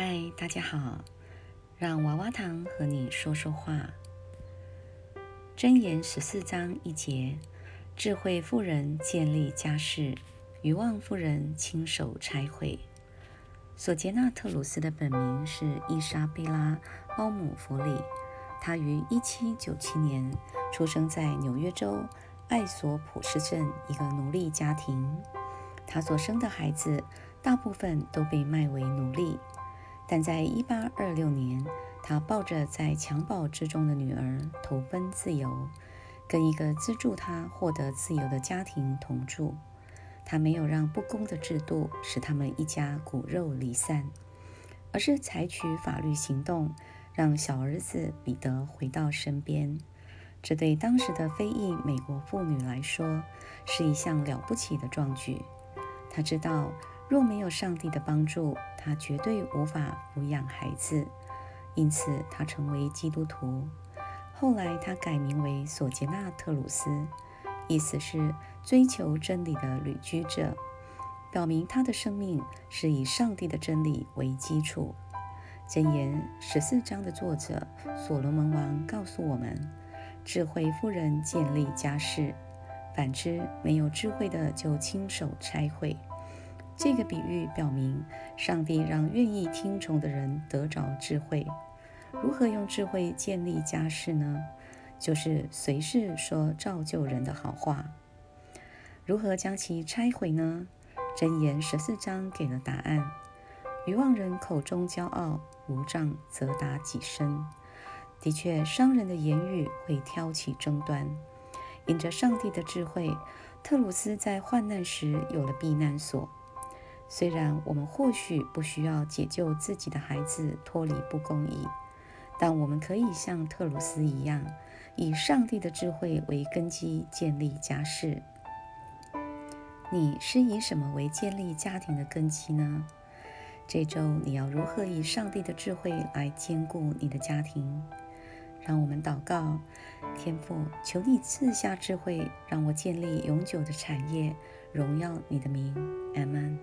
嗨，大家好，让娃娃糖和你说说话。箴言十四章一节：智慧妇人建立家室，愚妄妇人亲手拆毁。索杰纳特鲁斯的本名是伊莎贝拉·包姆弗里，她于一七九七年出生在纽约州艾索普斯镇一个奴隶家庭。她所生的孩子大部分都被卖为奴隶。但在1826年，他抱着在襁褓之中的女儿投奔自由，跟一个资助他获得自由的家庭同住。他没有让不公的制度使他们一家骨肉离散，而是采取法律行动，让小儿子彼得回到身边。这对当时的非裔美国妇女来说是一项了不起的壮举。他知道。若没有上帝的帮助，他绝对无法抚养孩子。因此，他成为基督徒。后来，他改名为索杰纳特鲁斯，意思是追求真理的旅居者，表明他的生命是以上帝的真理为基础。箴言十四章的作者所罗门王告诉我们：智慧妇人建立家室，反之，没有智慧的就亲手拆毁。这个比喻表明，上帝让愿意听从的人得着智慧。如何用智慧建立家室呢？就是随时说造就人的好话。如何将其拆毁呢？箴言十四章给了答案。愚妄人口中骄傲，无杖则打己身。的确，商人的言语会挑起争端。因着上帝的智慧，特鲁斯在患难时有了避难所。虽然我们或许不需要解救自己的孩子脱离不公义，但我们可以像特鲁斯一样，以上帝的智慧为根基建立家室。你是以什么为建立家庭的根基呢？这周你要如何以上帝的智慧来兼顾你的家庭？让我们祷告：天父，求你赐下智慧，让我建立永久的产业，荣耀你的名。阿门。